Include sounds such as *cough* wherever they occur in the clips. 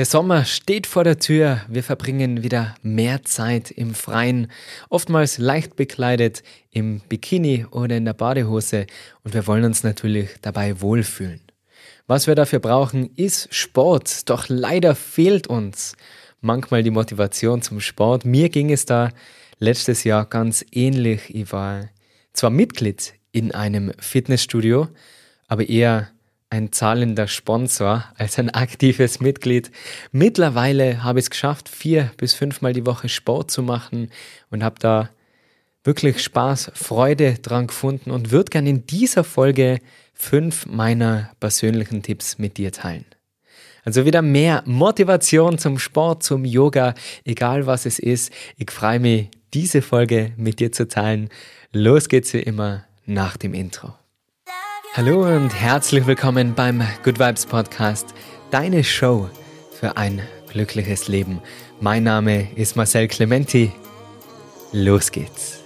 Der Sommer steht vor der Tür, wir verbringen wieder mehr Zeit im Freien, oftmals leicht bekleidet, im Bikini oder in der Badehose und wir wollen uns natürlich dabei wohlfühlen. Was wir dafür brauchen, ist Sport, doch leider fehlt uns manchmal die Motivation zum Sport. Mir ging es da letztes Jahr ganz ähnlich. Ich war zwar Mitglied in einem Fitnessstudio, aber eher ein zahlender Sponsor als ein aktives Mitglied. Mittlerweile habe ich es geschafft, vier bis fünfmal die Woche Sport zu machen und habe da wirklich Spaß, Freude dran gefunden und würde gerne in dieser Folge fünf meiner persönlichen Tipps mit dir teilen. Also wieder mehr Motivation zum Sport, zum Yoga, egal was es ist. Ich freue mich, diese Folge mit dir zu teilen. Los geht's wie immer nach dem Intro. Hallo und herzlich willkommen beim Good Vibes Podcast, deine Show für ein glückliches Leben. Mein Name ist Marcel Clementi. Los geht's.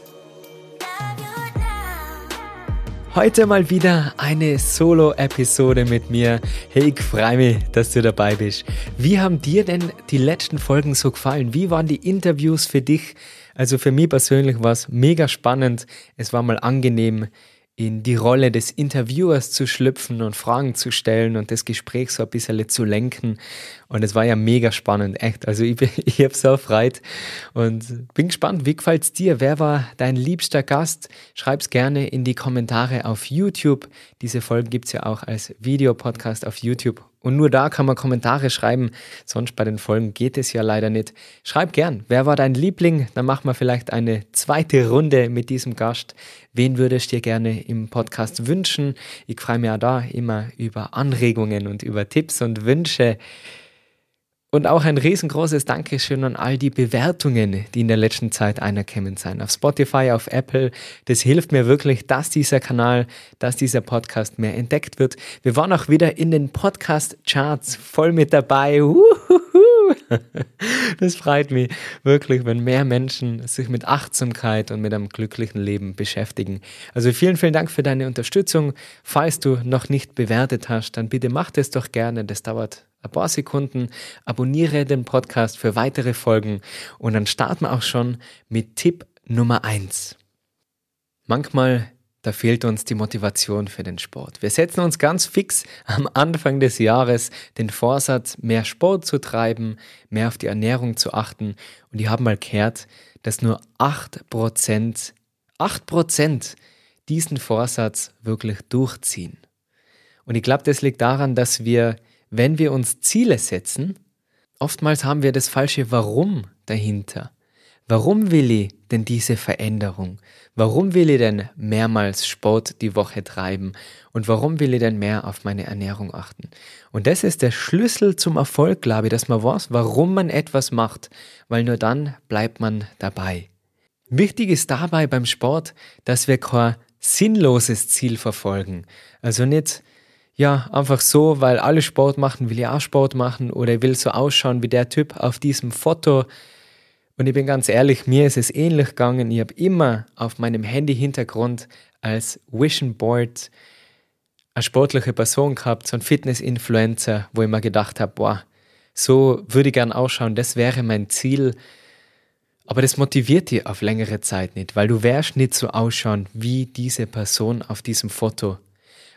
Heute mal wieder eine Solo-Episode mit mir. Hey, ich freue mich, dass du dabei bist. Wie haben dir denn die letzten Folgen so gefallen? Wie waren die Interviews für dich? Also für mich persönlich war es mega spannend. Es war mal angenehm, in die Rolle des Interviewers zu schlüpfen und Fragen zu stellen und das Gespräch so ein bisschen zu lenken. Und es war ja mega spannend, echt. Also ich, *laughs* ich habe so erfreut und bin gespannt, wie gefällt es dir? Wer war dein liebster Gast? Schreib es gerne in die Kommentare auf YouTube. Diese Folge gibt es ja auch als Videopodcast auf YouTube und nur da kann man Kommentare schreiben. Sonst bei den Folgen geht es ja leider nicht. Schreib gern, wer war dein Liebling? Dann machen wir vielleicht eine zweite Runde mit diesem Gast. Wen würdest du dir gerne im Podcast wünschen? Ich freue mich ja da immer über Anregungen und über Tipps und Wünsche. Und auch ein riesengroßes Dankeschön an all die Bewertungen, die in der letzten Zeit anerkennend sind. Auf Spotify, auf Apple. Das hilft mir wirklich, dass dieser Kanal, dass dieser Podcast mehr entdeckt wird. Wir waren auch wieder in den Podcast-Charts voll mit dabei. *laughs* Das freut mich wirklich, wenn mehr Menschen sich mit Achtsamkeit und mit einem glücklichen Leben beschäftigen. Also vielen, vielen Dank für deine Unterstützung. Falls du noch nicht bewertet hast, dann bitte mach das doch gerne. Das dauert ein paar Sekunden, abonniere den Podcast für weitere Folgen und dann starten wir auch schon mit Tipp Nummer eins. Manchmal da fehlt uns die Motivation für den Sport. Wir setzen uns ganz fix am Anfang des Jahres den Vorsatz, mehr Sport zu treiben, mehr auf die Ernährung zu achten. Und die haben mal gehört, dass nur 8%, 8% diesen Vorsatz wirklich durchziehen. Und ich glaube, das liegt daran, dass wir wenn wir uns Ziele setzen, oftmals haben wir das falsche Warum dahinter. Warum will ich denn diese Veränderung? Warum will ich denn mehrmals Sport die Woche treiben? Und warum will ich denn mehr auf meine Ernährung achten? Und das ist der Schlüssel zum Erfolg, glaube ich, dass man weiß, warum man etwas macht, weil nur dann bleibt man dabei. Wichtig ist dabei beim Sport, dass wir kein sinnloses Ziel verfolgen. Also nicht ja, einfach so, weil alle Sport machen, will ich auch Sport machen oder ich will so ausschauen wie der Typ auf diesem Foto. Und ich bin ganz ehrlich, mir ist es ähnlich gegangen. Ich habe immer auf meinem Handy-Hintergrund als Vision Board eine sportliche Person gehabt, so ein Fitness-Influencer, wo ich mir gedacht habe, boah, so würde ich gern ausschauen, das wäre mein Ziel. Aber das motiviert dich auf längere Zeit nicht, weil du wärst nicht so ausschauen wie diese Person auf diesem Foto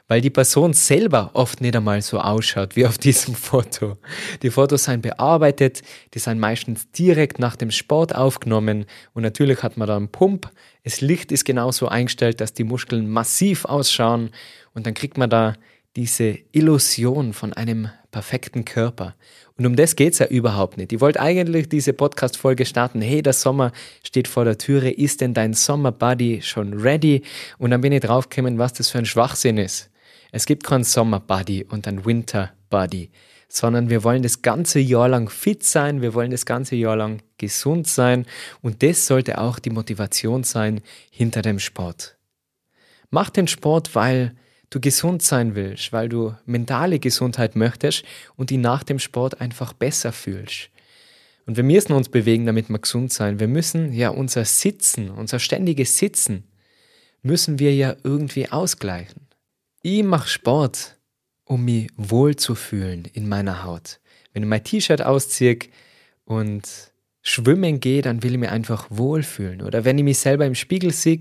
weil die Person selber oft nicht einmal so ausschaut wie auf diesem *laughs* Foto. Die Fotos sind bearbeitet, die sind meistens direkt nach dem Sport aufgenommen und natürlich hat man da einen Pump. Das Licht ist genauso eingestellt, dass die Muskeln massiv ausschauen und dann kriegt man da diese Illusion von einem perfekten Körper. Und um das geht es ja überhaupt nicht. Ich wollte eigentlich diese Podcast-Folge starten. Hey, der Sommer steht vor der Türe. Ist denn dein Sommer-Buddy schon ready? Und dann bin ich draufgekommen, was das für ein Schwachsinn ist. Es gibt keinen Sommer-Buddy und einen Winter-Buddy, sondern wir wollen das ganze Jahr lang fit sein, wir wollen das ganze Jahr lang gesund sein und das sollte auch die Motivation sein hinter dem Sport. Mach den Sport, weil du gesund sein willst, weil du mentale Gesundheit möchtest und die nach dem Sport einfach besser fühlst. Und wir müssen uns bewegen, damit wir gesund sein. Wir müssen ja unser Sitzen, unser ständiges Sitzen, müssen wir ja irgendwie ausgleichen. Ich mache Sport, um mich wohlzufühlen in meiner Haut. Wenn ich mein T-Shirt ausziehe und schwimmen gehe, dann will ich mich einfach wohlfühlen. Oder wenn ich mich selber im Spiegel sehe,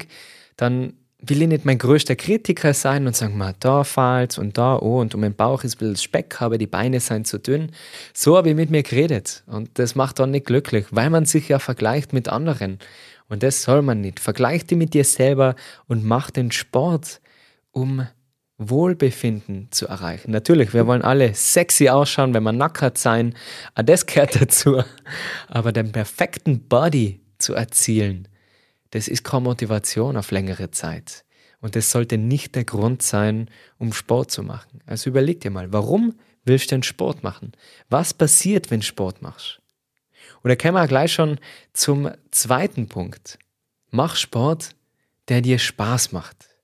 dann will ich nicht mein größter Kritiker sein und sagen, mal, da fällt's und da, oh, und um den Bauch ist ein bisschen Speck, aber die Beine sind zu dünn. So habe ich mit mir geredet. Und das macht dann nicht glücklich, weil man sich ja vergleicht mit anderen. Und das soll man nicht. Vergleich dich mit dir selber und mach den Sport, um Wohlbefinden zu erreichen. Natürlich, wir wollen alle sexy ausschauen, wenn wir nackert sein. Auch das gehört *laughs* dazu. Aber den perfekten Body zu erzielen, das ist keine Motivation auf längere Zeit. Und das sollte nicht der Grund sein, um Sport zu machen. Also überleg dir mal, warum willst du denn Sport machen? Was passiert, wenn du Sport machst? Da kommen wir gleich schon zum zweiten Punkt. Mach Sport, der dir Spaß macht.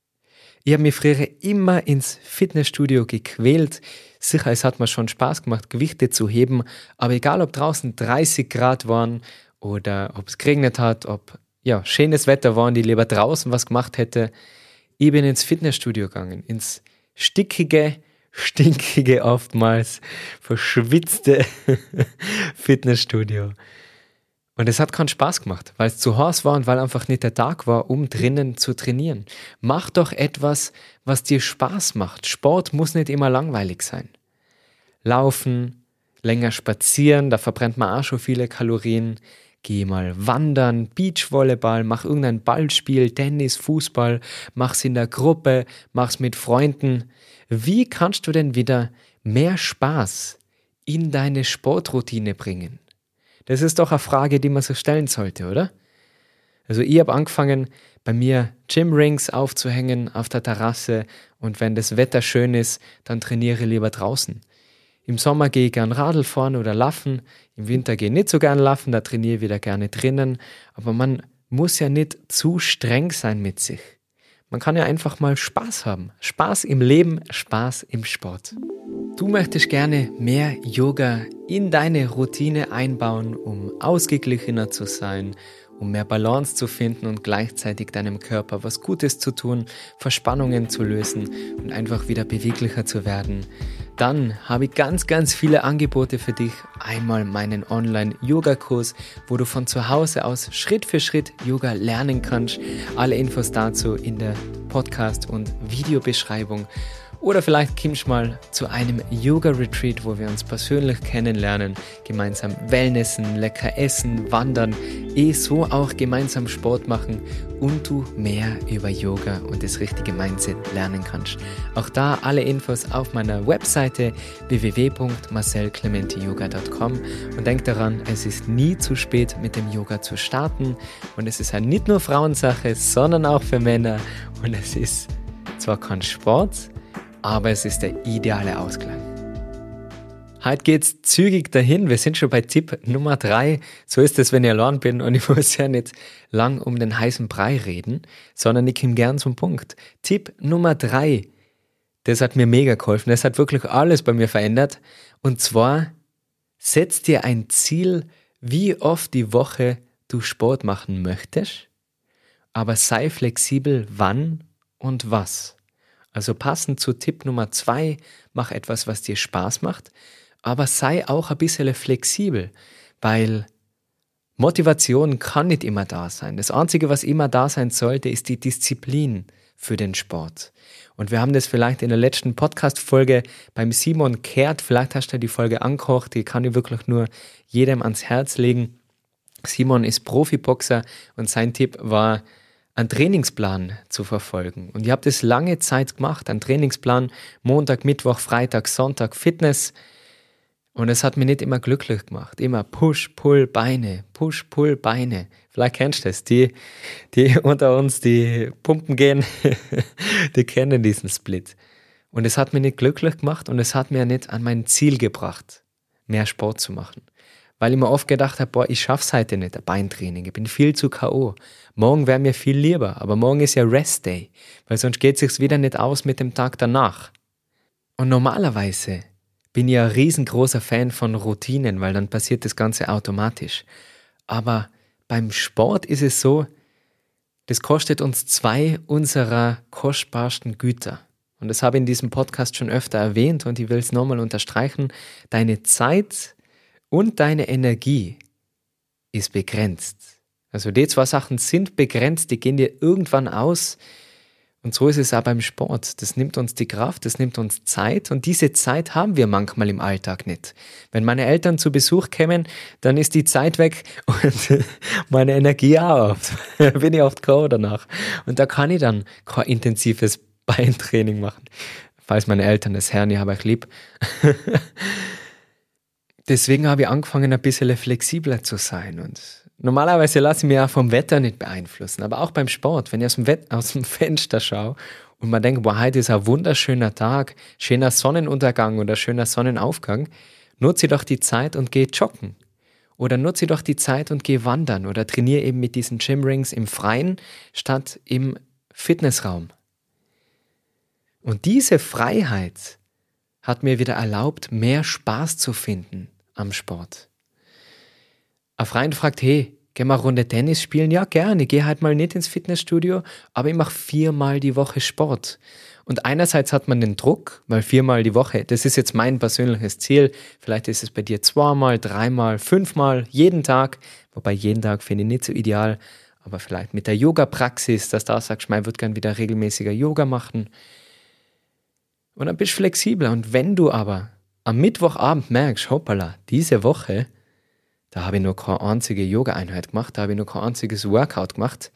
Ich habe mich früher immer ins Fitnessstudio gequält. Sicher, es hat mir schon Spaß gemacht, Gewichte zu heben, aber egal ob draußen 30 Grad waren oder ob es geregnet hat, ob ja, schönes Wetter war und ich lieber draußen was gemacht hätte, ich bin ins Fitnessstudio gegangen, ins stickige, stinkige, oftmals verschwitzte *laughs* Fitnessstudio. Und es hat keinen Spaß gemacht, weil es zu heiß war und weil einfach nicht der Tag war, um drinnen zu trainieren. Mach doch etwas, was dir Spaß macht. Sport muss nicht immer langweilig sein. Laufen, länger spazieren, da verbrennt man auch schon viele Kalorien. Geh mal wandern, Beachvolleyball, mach irgendein Ballspiel, Tennis, Fußball, mach's in der Gruppe, mach's mit Freunden. Wie kannst du denn wieder mehr Spaß in deine Sportroutine bringen? Das ist doch eine Frage, die man sich stellen sollte, oder? Also ich habe angefangen, bei mir Gymrings aufzuhängen auf der Terrasse und wenn das Wetter schön ist, dann trainiere ich lieber draußen. Im Sommer gehe ich gern Radl fahren oder laufen, im Winter gehe ich nicht so gern laufen, da trainiere ich wieder gerne drinnen, aber man muss ja nicht zu streng sein mit sich. Man kann ja einfach mal Spaß haben. Spaß im Leben, Spaß im Sport. Du möchtest gerne mehr Yoga in deine Routine einbauen, um ausgeglichener zu sein, um mehr Balance zu finden und gleichzeitig deinem Körper was Gutes zu tun, Verspannungen zu lösen und einfach wieder beweglicher zu werden, dann habe ich ganz, ganz viele Angebote für dich. Einmal meinen Online-Yoga-Kurs, wo du von zu Hause aus Schritt für Schritt Yoga lernen kannst. Alle Infos dazu in der Podcast- und Videobeschreibung. Oder vielleicht kommst du mal zu einem Yoga-Retreat, wo wir uns persönlich kennenlernen, gemeinsam Wellnessen, lecker essen, wandern, eh so auch gemeinsam Sport machen und du mehr über Yoga und das richtige Mindset lernen kannst. Auch da alle Infos auf meiner Webseite www.marcelclementiyoga.com und denk daran, es ist nie zu spät mit dem Yoga zu starten. Und es ist halt nicht nur Frauensache, sondern auch für Männer. Und es ist zwar kein Sport, aber es ist der ideale Ausgleich. Heute geht's zügig dahin. Wir sind schon bei Tipp Nummer drei. So ist es, wenn ich allein bin und ich *laughs* muss ja nicht lang um den heißen Brei reden, sondern ich komme gern zum Punkt. Tipp Nummer drei. Das hat mir mega geholfen. Das hat wirklich alles bei mir verändert. Und zwar, setz dir ein Ziel, wie oft die Woche du Sport machen möchtest, aber sei flexibel, wann und was. Also passend zu Tipp Nummer zwei, mach etwas, was dir Spaß macht, aber sei auch ein bisschen flexibel, weil Motivation kann nicht immer da sein. Das Einzige, was immer da sein sollte, ist die Disziplin für den Sport. Und wir haben das vielleicht in der letzten Podcast-Folge beim Simon Kehrt, vielleicht hast du die Folge angekocht, die kann ich wirklich nur jedem ans Herz legen. Simon ist Profiboxer und sein Tipp war, einen Trainingsplan zu verfolgen. Und ich habe das lange Zeit gemacht, einen Trainingsplan, Montag, Mittwoch, Freitag, Sonntag, Fitness. Und es hat mich nicht immer glücklich gemacht. Immer Push, Pull, Beine, Push, Pull, Beine. Vielleicht kennst du das. Die, die *laughs* unter uns, die pumpen gehen, *laughs* die kennen diesen Split. Und es hat mich nicht glücklich gemacht und es hat mir nicht an mein Ziel gebracht, mehr Sport zu machen weil ich mir oft gedacht habe, boah, ich schaff's heute nicht, ein Beintraining, ich bin viel zu K.O. Morgen wäre mir viel lieber, aber morgen ist ja Rest Day, weil sonst geht sich's wieder nicht aus mit dem Tag danach. Und normalerweise bin ich ein riesengroßer Fan von Routinen, weil dann passiert das Ganze automatisch. Aber beim Sport ist es so, das kostet uns zwei unserer kostbarsten Güter. Und das habe ich in diesem Podcast schon öfter erwähnt und ich will es nochmal unterstreichen. Deine Zeit und deine Energie ist begrenzt. Also die zwei Sachen sind begrenzt, die gehen dir irgendwann aus. Und so ist es auch beim Sport. Das nimmt uns die Kraft, das nimmt uns Zeit und diese Zeit haben wir manchmal im Alltag nicht. Wenn meine Eltern zu Besuch kämen, dann ist die Zeit weg *laughs* und meine Energie auch oft. *laughs* Bin ich oft grau danach. Und da kann ich dann kein intensives Beintraining machen. Falls meine Eltern das hören, ich habe euch lieb. *laughs* Deswegen habe ich angefangen, ein bisschen flexibler zu sein und Normalerweise lasse ich mich auch vom Wetter nicht beeinflussen, aber auch beim Sport, wenn ich aus dem, Wett aus dem *laughs* Fenster schaue und man denkt, boah, heute ist ein wunderschöner Tag, schöner Sonnenuntergang oder schöner Sonnenaufgang, nutze doch die Zeit und geh joggen. Oder nutze doch die Zeit und geh wandern oder trainiere eben mit diesen Gymrings im Freien statt im Fitnessraum. Und diese Freiheit hat mir wieder erlaubt, mehr Spaß zu finden am Sport. Ein Freund fragt, hey, geh mal Runde Tennis spielen? Ja, gerne. Ich gehe halt mal nicht ins Fitnessstudio, aber ich mache viermal die Woche Sport. Und einerseits hat man den Druck, weil viermal die Woche, das ist jetzt mein persönliches Ziel. Vielleicht ist es bei dir zweimal, dreimal, fünfmal, jeden Tag. Wobei jeden Tag finde ich nicht so ideal. Aber vielleicht mit der Yoga-Praxis, dass du da sagst, ich würde gerne wieder regelmäßiger Yoga machen. Und dann bist du flexibler. Und wenn du aber am Mittwochabend merkst, hoppala, diese Woche da habe ich noch keine einzige Yoga-Einheit gemacht, da habe ich noch kein einziges Workout gemacht.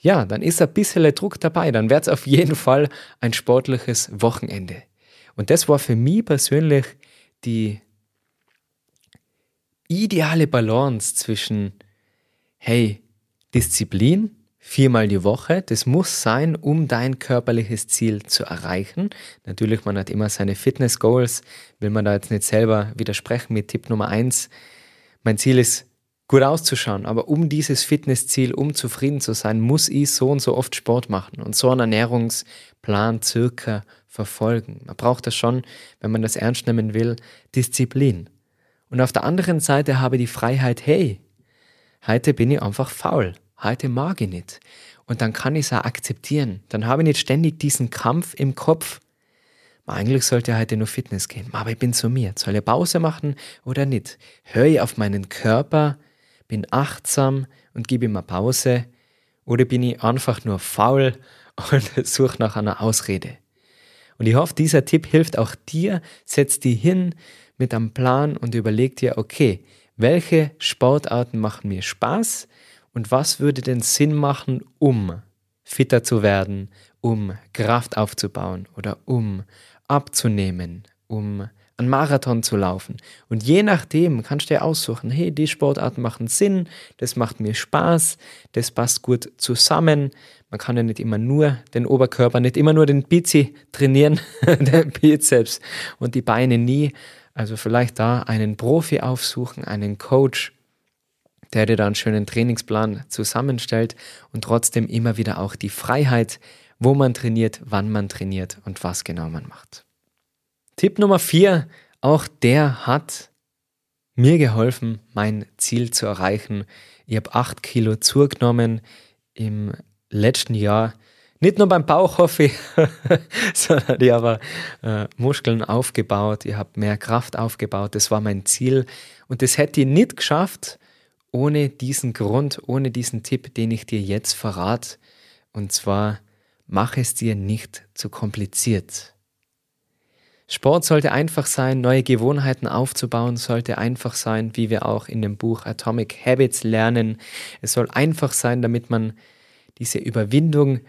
Ja, dann ist ein bisschen Druck dabei. Dann wird es auf jeden Fall ein sportliches Wochenende. Und das war für mich persönlich die ideale Balance zwischen, hey, Disziplin, viermal die Woche, das muss sein, um dein körperliches Ziel zu erreichen. Natürlich, man hat immer seine Fitness-Goals, will man da jetzt nicht selber widersprechen mit Tipp Nummer eins mein Ziel ist, gut auszuschauen, aber um dieses Fitnessziel, um zufrieden zu sein, muss ich so und so oft Sport machen und so einen Ernährungsplan circa verfolgen. Man braucht das schon, wenn man das ernst nehmen will, Disziplin. Und auf der anderen Seite habe ich die Freiheit, hey, heute bin ich einfach faul, heute mag ich nicht. Und dann kann ich es auch akzeptieren. Dann habe ich nicht ständig diesen Kampf im Kopf, eigentlich sollte heute nur Fitness gehen, aber ich bin zu mir. Soll ich Pause machen oder nicht? Höre ich auf meinen Körper, bin achtsam und gebe ihm eine Pause oder bin ich einfach nur faul *laughs* und suche nach einer Ausrede? Und ich hoffe, dieser Tipp hilft auch dir. Setz dich hin mit einem Plan und überleg dir, okay, welche Sportarten machen mir Spaß und was würde denn Sinn machen, um fitter zu werden, um Kraft aufzubauen oder um abzunehmen, um einen Marathon zu laufen. Und je nachdem kannst du dir aussuchen, hey, die Sportarten machen Sinn, das macht mir Spaß, das passt gut zusammen. Man kann ja nicht immer nur den Oberkörper, nicht immer nur den Bizi trainieren, *laughs* den Bizeps und die Beine nie. Also vielleicht da einen Profi aufsuchen, einen Coach, der dir da einen schönen Trainingsplan zusammenstellt und trotzdem immer wieder auch die Freiheit wo man trainiert, wann man trainiert und was genau man macht. Tipp Nummer vier, auch der hat mir geholfen, mein Ziel zu erreichen. Ich habe acht Kilo zugenommen im letzten Jahr. Nicht nur beim Bauch hoffe ich, *laughs* sondern ich habe äh, Muskeln aufgebaut, ich habe mehr Kraft aufgebaut. Das war mein Ziel. Und das hätte ich nicht geschafft ohne diesen Grund, ohne diesen Tipp, den ich dir jetzt verrate. Und zwar Mach es dir nicht zu kompliziert. Sport sollte einfach sein, neue Gewohnheiten aufzubauen sollte einfach sein, wie wir auch in dem Buch Atomic Habits lernen. Es soll einfach sein, damit man diese Überwindung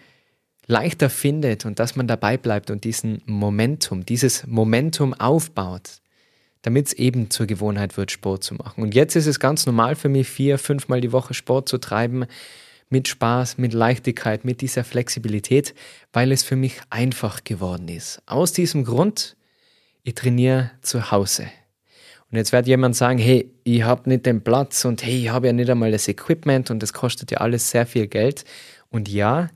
leichter findet und dass man dabei bleibt und diesen Momentum, dieses Momentum aufbaut, damit es eben zur Gewohnheit wird, Sport zu machen. Und jetzt ist es ganz normal für mich, vier, fünfmal die Woche Sport zu treiben mit Spaß, mit Leichtigkeit, mit dieser Flexibilität, weil es für mich einfach geworden ist. Aus diesem Grund, ich trainiere zu Hause. Und jetzt wird jemand sagen, hey, ich habe nicht den Platz und hey, ich habe ja nicht einmal das Equipment und das kostet ja alles sehr viel Geld. Und ja,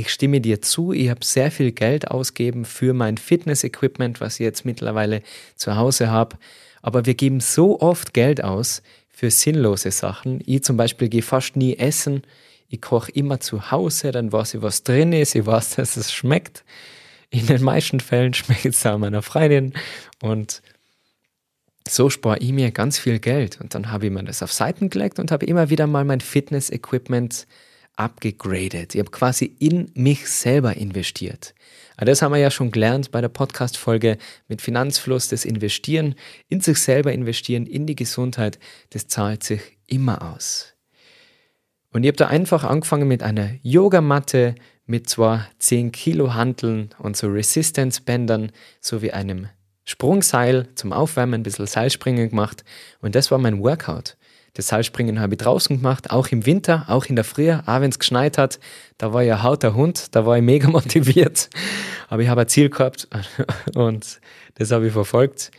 ich stimme dir zu, ich habe sehr viel Geld ausgegeben für mein Fitness-Equipment, was ich jetzt mittlerweile zu Hause habe. Aber wir geben so oft Geld aus für sinnlose Sachen. Ich zum Beispiel gehe fast nie essen ich koche immer zu Hause, dann weiß ich, was drin ist, ich weiß, *laughs* dass es schmeckt. In den meisten Fällen *laughs* schmeckt es auch meiner Freundin und so spare ich mir ganz viel Geld. Und dann habe ich mir das auf Seiten gelegt und habe immer wieder mal mein Fitness-Equipment abgegradet. Ich habe quasi in mich selber investiert. Aber das haben wir ja schon gelernt bei der Podcast-Folge mit Finanzfluss, das Investieren, in sich selber investieren, in die Gesundheit, das zahlt sich immer aus. Und ich habe da einfach angefangen mit einer Yogamatte, mit zwar 10 Kilo Hanteln und so Resistance-Bändern sowie einem Sprungseil zum Aufwärmen, ein bisschen Seilspringen gemacht und das war mein Workout. Das Seilspringen habe ich draußen gemacht, auch im Winter, auch in der Früh, auch wenn es geschneit hat. Da war ein hauter Hund, da war ich mega *laughs* motiviert. Aber ich habe ein Ziel gehabt *laughs* und das habe ich verfolgt.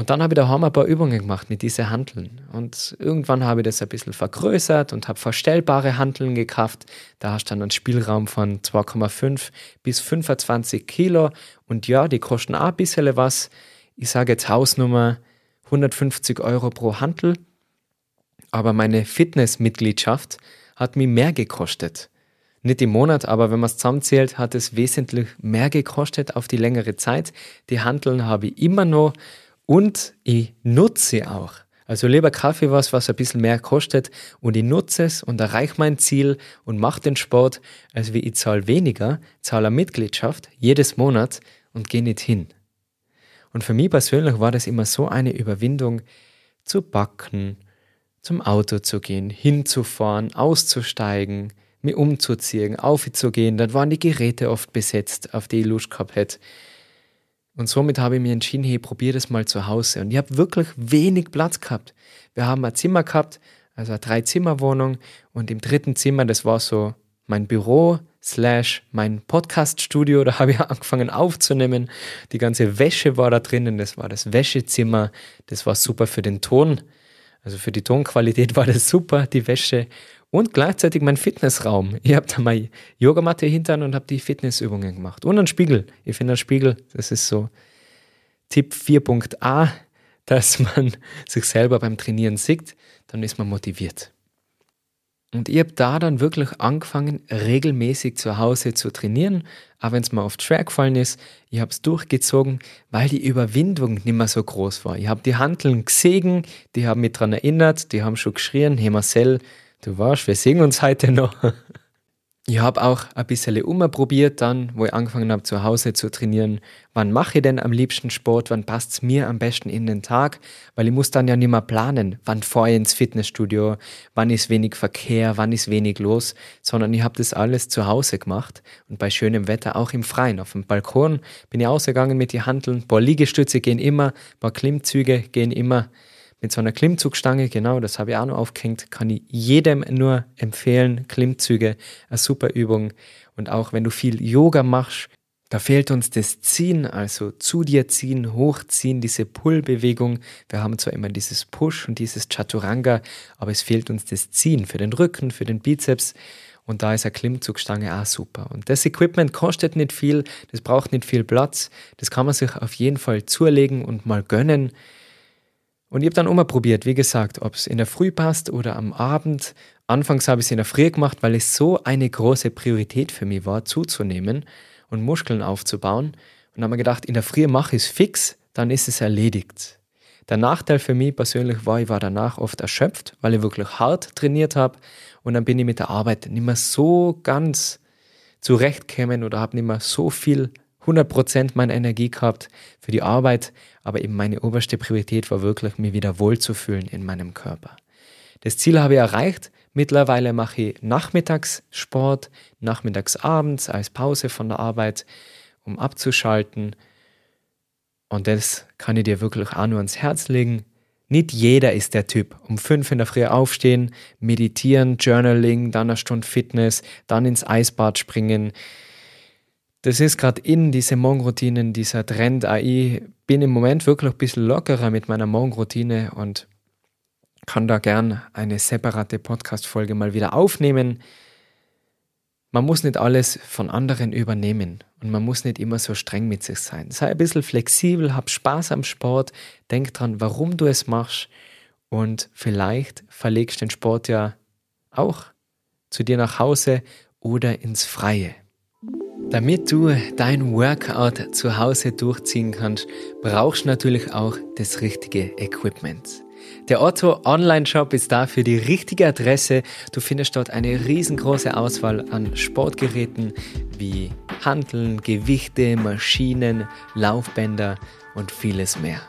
Und dann habe ich daheim ein paar Übungen gemacht mit diesen Hanteln. Und irgendwann habe ich das ein bisschen vergrößert und habe verstellbare Hanteln gekauft. Da hast du dann einen Spielraum von 2,5 bis 25 Kilo. Und ja, die kosten auch ein bisschen was. Ich sage jetzt Hausnummer 150 Euro pro Hantel. Aber meine Fitnessmitgliedschaft hat mir mehr gekostet. Nicht im Monat, aber wenn man es zusammenzählt, hat es wesentlich mehr gekostet auf die längere Zeit. Die Hanteln habe ich immer noch und ich nutze auch. Also lieber Kaffee was, was ein bisschen mehr kostet und ich nutze es und erreiche mein Ziel und mache den Sport, als wie ich zahle weniger, zahle eine Mitgliedschaft jedes Monat und gehe nicht hin. Und für mich persönlich war das immer so eine Überwindung, zu backen, zum Auto zu gehen, hinzufahren, auszusteigen, mir umzuziehen, aufzugehen. Dann waren die Geräte oft besetzt, auf die ich Lust gehabt hätte. Und somit habe ich mir entschieden, hey, probier das mal zu Hause. Und ich habe wirklich wenig Platz gehabt. Wir haben ein Zimmer gehabt, also eine Drei-Zimmer-Wohnung. Und im dritten Zimmer, das war so mein Büro slash mein Podcast-Studio. Da habe ich angefangen aufzunehmen. Die ganze Wäsche war da drinnen. Das war das Wäschezimmer. Das war super für den Ton. Also für die Tonqualität *laughs* war das super, die Wäsche und gleichzeitig mein Fitnessraum. Ich habe da meine Yogamatte hinter und habe die Fitnessübungen gemacht. Und einen Spiegel. Ich finde, ein Spiegel, das ist so Tipp 4.a, dass man *laughs* sich selber beim Trainieren sieht, dann ist man motiviert. Und ich habe da dann wirklich angefangen, regelmäßig zu Hause zu trainieren, auch wenn es mir auf Track gefallen ist. Ich habe es durchgezogen, weil die Überwindung nicht mehr so groß war. Ich habe die Handeln gesehen, die haben mich daran erinnert, die haben schon geschrien, hey Marcel, Du warst, wir sehen uns heute noch. *laughs* Ich habe auch ein bisschen umprobiert dann, wo ich angefangen habe zu Hause zu trainieren. Wann mache ich denn am liebsten Sport? Wann passt es mir am besten in den Tag? Weil ich muss dann ja nicht mehr planen, wann fahre ich ins Fitnessstudio, wann ist wenig Verkehr, wann ist wenig los, sondern ich habe das alles zu Hause gemacht und bei schönem Wetter auch im Freien. Auf dem Balkon bin ich ausgegangen mit den Handeln. Ein paar Liegestütze gehen immer, ein paar Klimmzüge gehen immer mit so einer Klimmzugstange, genau, das habe ich auch noch aufgehängt, kann ich jedem nur empfehlen. Klimmzüge, eine super Übung. Und auch wenn du viel Yoga machst, da fehlt uns das Ziehen, also zu dir ziehen, hochziehen, diese Pull-Bewegung. Wir haben zwar immer dieses Push und dieses Chaturanga, aber es fehlt uns das Ziehen für den Rücken, für den Bizeps. Und da ist eine Klimmzugstange auch super. Und das Equipment kostet nicht viel, das braucht nicht viel Platz. Das kann man sich auf jeden Fall zulegen und mal gönnen. Und ich habe dann immer probiert, wie gesagt, ob es in der Früh passt oder am Abend. Anfangs habe ich es in der Früh gemacht, weil es so eine große Priorität für mich war, zuzunehmen und Muskeln aufzubauen. Und dann habe ich gedacht, in der Früh mache ich es fix, dann ist es erledigt. Der Nachteil für mich persönlich war, ich war danach oft erschöpft, weil ich wirklich hart trainiert habe und dann bin ich mit der Arbeit nicht mehr so ganz zurechtgekommen oder habe nicht mehr so viel 100% meiner Energie gehabt für die Arbeit, aber eben meine oberste Priorität war wirklich, mir wieder wohlzufühlen in meinem Körper. Das Ziel habe ich erreicht. Mittlerweile mache ich nachmittags Sport, nachmittags abends als Pause von der Arbeit, um abzuschalten. Und das kann ich dir wirklich auch nur ans Herz legen. Nicht jeder ist der Typ. Um fünf in der Früh aufstehen, meditieren, Journaling, dann eine Stunde Fitness, dann ins Eisbad springen das ist gerade in diese Morgenroutinen, dieser Trend. Ich bin im Moment wirklich ein bisschen lockerer mit meiner Morgenroutine und kann da gern eine separate Podcast-Folge mal wieder aufnehmen. Man muss nicht alles von anderen übernehmen und man muss nicht immer so streng mit sich sein. Sei ein bisschen flexibel, hab Spaß am Sport, denk dran, warum du es machst und vielleicht verlegst den Sport ja auch zu dir nach Hause oder ins Freie. Damit du dein Workout zu Hause durchziehen kannst, brauchst du natürlich auch das richtige Equipment. Der Otto Online Shop ist dafür die richtige Adresse. Du findest dort eine riesengroße Auswahl an Sportgeräten wie Handeln, Gewichte, Maschinen, Laufbänder und vieles mehr.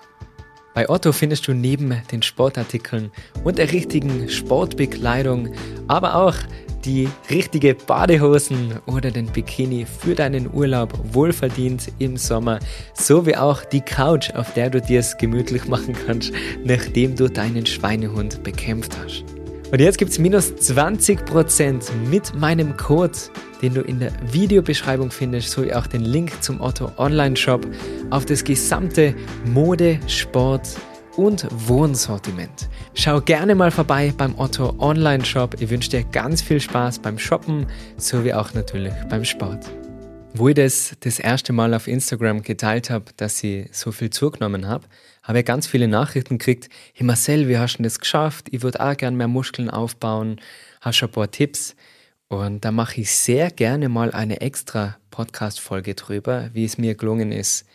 Bei Otto findest du neben den Sportartikeln und der richtigen Sportbekleidung, aber auch die richtige Badehosen oder den Bikini für deinen Urlaub wohlverdient im Sommer, sowie auch die Couch, auf der du dir es gemütlich machen kannst, nachdem du deinen Schweinehund bekämpft hast. Und jetzt gibt es minus 20% mit meinem Code, den du in der Videobeschreibung findest, sowie auch den Link zum Otto Online Shop auf das gesamte Mode, Sport, und Wohnsortiment. Schau gerne mal vorbei beim Otto Online Shop. Ich wünsche dir ganz viel Spaß beim Shoppen sowie auch natürlich beim Sport. Wo ich das das erste Mal auf Instagram geteilt habe, dass ich so viel zugenommen habe, habe ich ganz viele Nachrichten gekriegt. Hey Marcel, wie hast du das geschafft? Ich würde auch gerne mehr Muskeln aufbauen. Hast du ein paar Tipps? Und da mache ich sehr gerne mal eine extra Podcast-Folge drüber, wie es mir gelungen ist,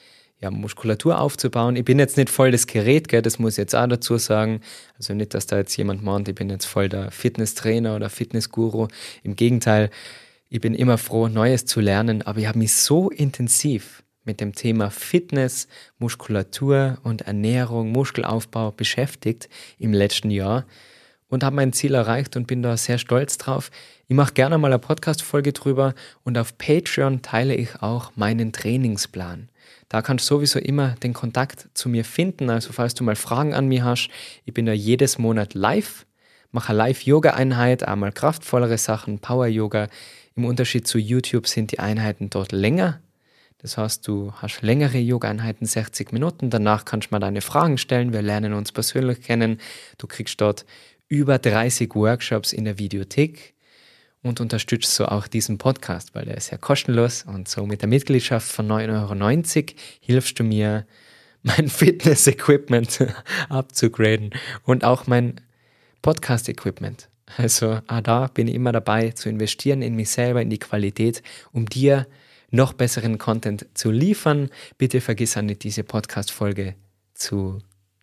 ja, Muskulatur aufzubauen. Ich bin jetzt nicht voll das Gerät, gell, das muss ich jetzt auch dazu sagen. Also nicht, dass da jetzt jemand meint, ich bin jetzt voll der Fitnesstrainer oder Fitnessguru. Im Gegenteil, ich bin immer froh, Neues zu lernen, aber ich habe mich so intensiv mit dem Thema Fitness, Muskulatur und Ernährung, Muskelaufbau beschäftigt im letzten Jahr und habe mein Ziel erreicht und bin da sehr stolz drauf. Ich mache gerne mal eine Podcast-Folge drüber und auf Patreon teile ich auch meinen Trainingsplan. Da kannst du sowieso immer den Kontakt zu mir finden. Also falls du mal Fragen an mich hast, ich bin da jedes Monat live, mache eine Live-Yoga-Einheit, einmal kraftvollere Sachen, Power-Yoga. Im Unterschied zu YouTube sind die Einheiten dort länger. Das heißt, du hast längere Yoga-Einheiten, 60 Minuten. Danach kannst du mal deine Fragen stellen. Wir lernen uns persönlich kennen. Du kriegst dort über 30 Workshops in der Videothek und unterstützt so auch diesen Podcast, weil der ist ja kostenlos und so mit der Mitgliedschaft von 9,90 Euro hilfst du mir, *laughs* mein Fitness-Equipment *laughs* abzugraden und auch mein Podcast-Equipment. Also ah, da bin ich immer dabei zu investieren in mich selber, in die Qualität, um dir noch besseren Content zu liefern. Bitte vergiss nicht, diese Podcast-Folge zu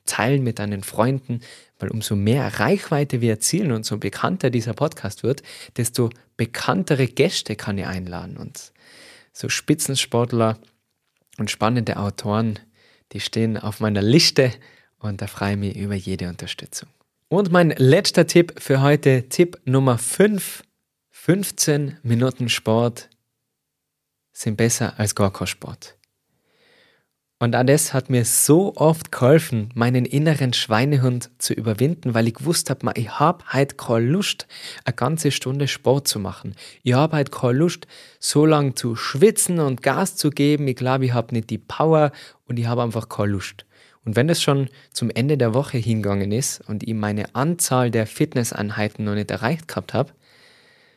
teilen mit deinen Freunden, weil umso mehr Reichweite wir erzielen und so bekannter dieser Podcast wird, desto bekanntere Gäste kann ich einladen. Und so Spitzensportler und spannende Autoren, die stehen auf meiner Liste und da freue ich mich über jede Unterstützung. Und mein letzter Tipp für heute, Tipp Nummer 5, 15 Minuten Sport sind besser als gar kein Sport. Und auch das hat mir so oft geholfen, meinen inneren Schweinehund zu überwinden, weil ich gewusst habe, ich habe heute keine Lust, eine ganze Stunde Sport zu machen. Ich habe heute keine Lust, so lange zu schwitzen und Gas zu geben. Ich glaube, ich habe nicht die Power und ich habe einfach keine Lust. Und wenn das schon zum Ende der Woche hingegangen ist und ich meine Anzahl der Fitnesseinheiten noch nicht erreicht gehabt habe,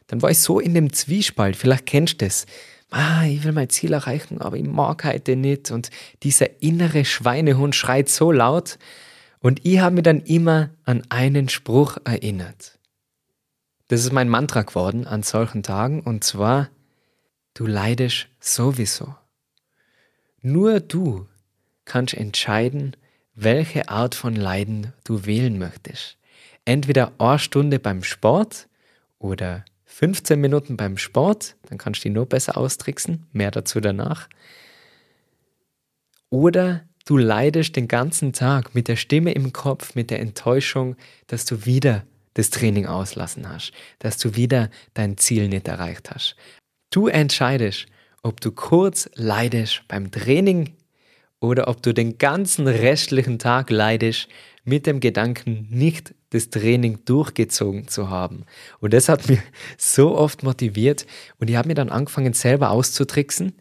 dann war ich so in dem Zwiespalt. Vielleicht kennst du das ah, ich will mein Ziel erreichen, aber ich mag heute nicht. Und dieser innere Schweinehund schreit so laut. Und ich habe mich dann immer an einen Spruch erinnert. Das ist mein Mantra geworden an solchen Tagen. Und zwar, du leidest sowieso. Nur du kannst entscheiden, welche Art von Leiden du wählen möchtest. Entweder eine Stunde beim Sport oder 15 Minuten beim Sport, dann kannst du die nur besser austricksen, mehr dazu danach. Oder du leidest den ganzen Tag mit der Stimme im Kopf, mit der Enttäuschung, dass du wieder das Training auslassen hast, dass du wieder dein Ziel nicht erreicht hast. Du entscheidest, ob du kurz leidest beim Training oder ob du den ganzen restlichen Tag leidest mit dem Gedanken, nicht das Training durchgezogen zu haben. Und das hat mich *laughs* so oft motiviert und ich habe mir dann angefangen selber auszutricksen,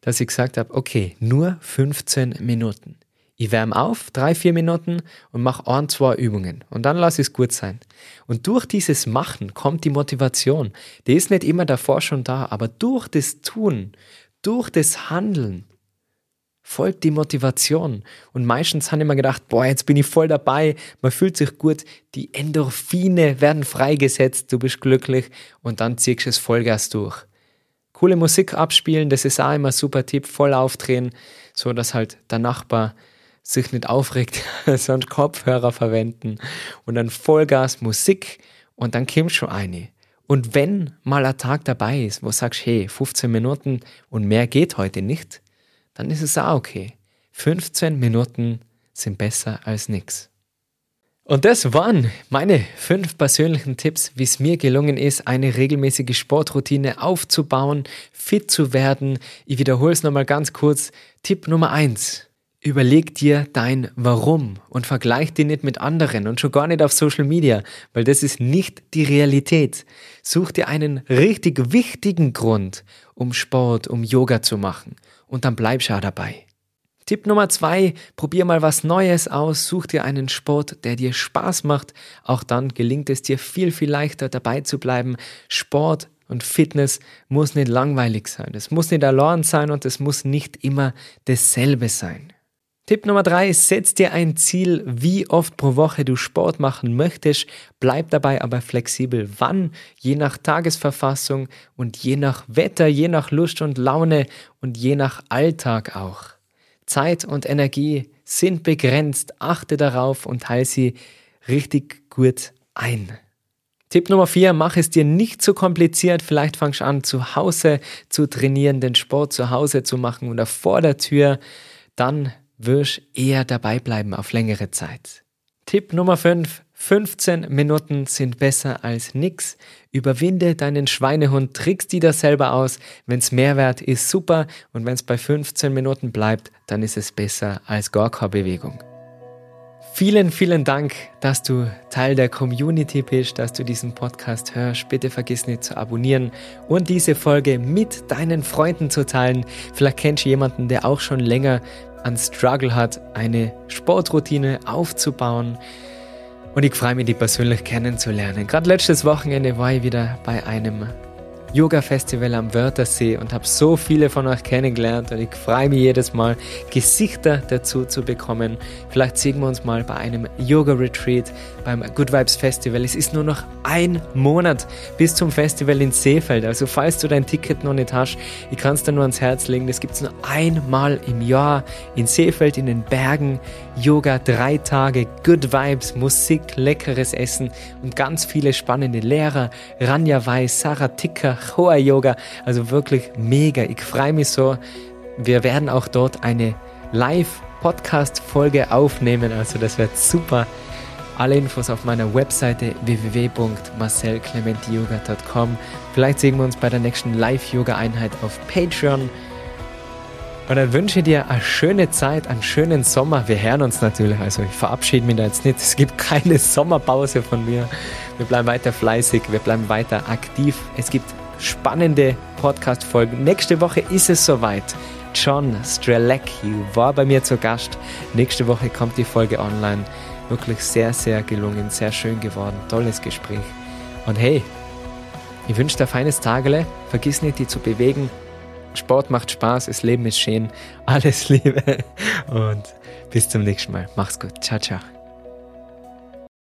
dass ich gesagt habe, okay, nur 15 Minuten. Ich wärme auf, drei, vier Minuten und mache ein, zwei Übungen. Und dann lasse ich es gut sein. Und durch dieses Machen kommt die Motivation. Die ist nicht immer davor schon da, aber durch das Tun, durch das Handeln, folgt die Motivation. Und meistens haben immer gedacht, boah, jetzt bin ich voll dabei, man fühlt sich gut, die Endorphine werden freigesetzt, du bist glücklich. Und dann ziehst du es Vollgas durch. coole Musik abspielen, das ist auch immer ein super Tipp, voll aufdrehen, so dass halt der Nachbar sich nicht aufregt, *laughs* sondern Kopfhörer verwenden. Und dann Vollgas Musik. Und dann kommt schon eine. Und wenn mal ein Tag dabei ist, wo sagst, hey, 15 Minuten und mehr geht heute nicht, dann ist es auch okay. 15 Minuten sind besser als nichts. Und das waren meine fünf persönlichen Tipps, wie es mir gelungen ist, eine regelmäßige Sportroutine aufzubauen, fit zu werden. Ich wiederhole es nochmal ganz kurz. Tipp Nummer eins: Überleg dir dein Warum und vergleich dich nicht mit anderen und schon gar nicht auf Social Media, weil das ist nicht die Realität. Such dir einen richtig wichtigen Grund, um Sport, um Yoga zu machen und dann bleib schau dabei. Tipp Nummer zwei, probier mal was Neues aus, such dir einen Sport, der dir Spaß macht. Auch dann gelingt es dir viel, viel leichter dabei zu bleiben. Sport und Fitness muss nicht langweilig sein. Es muss nicht allein sein und es muss nicht immer dasselbe sein. Tipp Nummer drei, setz dir ein Ziel, wie oft pro Woche du Sport machen möchtest. Bleib dabei aber flexibel. Wann? Je nach Tagesverfassung und je nach Wetter, je nach Lust und Laune und je nach Alltag auch. Zeit und Energie sind begrenzt. Achte darauf und teile sie richtig gut ein. Tipp Nummer vier, mach es dir nicht zu kompliziert. Vielleicht fangst du an, zu Hause zu trainieren, den Sport zu Hause zu machen oder vor der Tür. Dann wirst eher dabei bleiben auf längere Zeit. Tipp Nummer 5. 15 Minuten sind besser als nix. Überwinde deinen Schweinehund, trickst die da selber aus. Wenn's Mehrwert ist, super. Und wenn's bei 15 Minuten bleibt, dann ist es besser als gar keine Bewegung. Vielen, vielen Dank, dass du Teil der Community bist, dass du diesen Podcast hörst. Bitte vergiss nicht zu abonnieren und diese Folge mit deinen Freunden zu teilen. Vielleicht kennst du jemanden, der auch schon länger an Struggle hat, eine Sportroutine aufzubauen. Und ich freue mich, die persönlich kennenzulernen. Gerade letztes Wochenende war ich wieder bei einem Yoga-Festival am Wörthersee und habe so viele von euch kennengelernt und ich freue mich jedes Mal, Gesichter dazu zu bekommen. Vielleicht sehen wir uns mal bei einem Yoga-Retreat beim Good Vibes Festival. Es ist nur noch ein Monat bis zum Festival in Seefeld. Also falls du dein Ticket noch nicht hast, ich kann es dir nur ans Herz legen. Das gibt es nur einmal im Jahr in Seefeld in den Bergen. Yoga, drei Tage, Good Vibes, Musik, leckeres Essen und ganz viele spannende Lehrer. Ranja Weiß, Sarah Ticker, Hoa Yoga. Also wirklich mega. Ich freue mich so. Wir werden auch dort eine Live-Podcast-Folge aufnehmen. Also das wird super. Alle Infos auf meiner Webseite www.marcelclementiyoga.com. Vielleicht sehen wir uns bei der nächsten Live-Yoga-Einheit auf Patreon. Und dann wünsche ich dir eine schöne Zeit, einen schönen Sommer. Wir hören uns natürlich, also ich verabschiede mich da jetzt nicht. *laughs* Es gibt keine Sommerpause von mir. Wir bleiben weiter fleißig, wir bleiben weiter aktiv. Es gibt spannende Podcast-Folgen. Nächste Woche ist es soweit. John Strelecki war bei mir zu Gast. Nächste Woche kommt die Folge online. Wirklich sehr, sehr gelungen, sehr schön geworden. Tolles Gespräch. Und hey, ich wünsche dir ein feines Tagele. Vergiss nicht, die zu bewegen. Sport macht Spaß, das Leben ist schön. *laughs* Alles Liebe und bis zum nächsten Mal. Mach's gut. Ciao, ciao.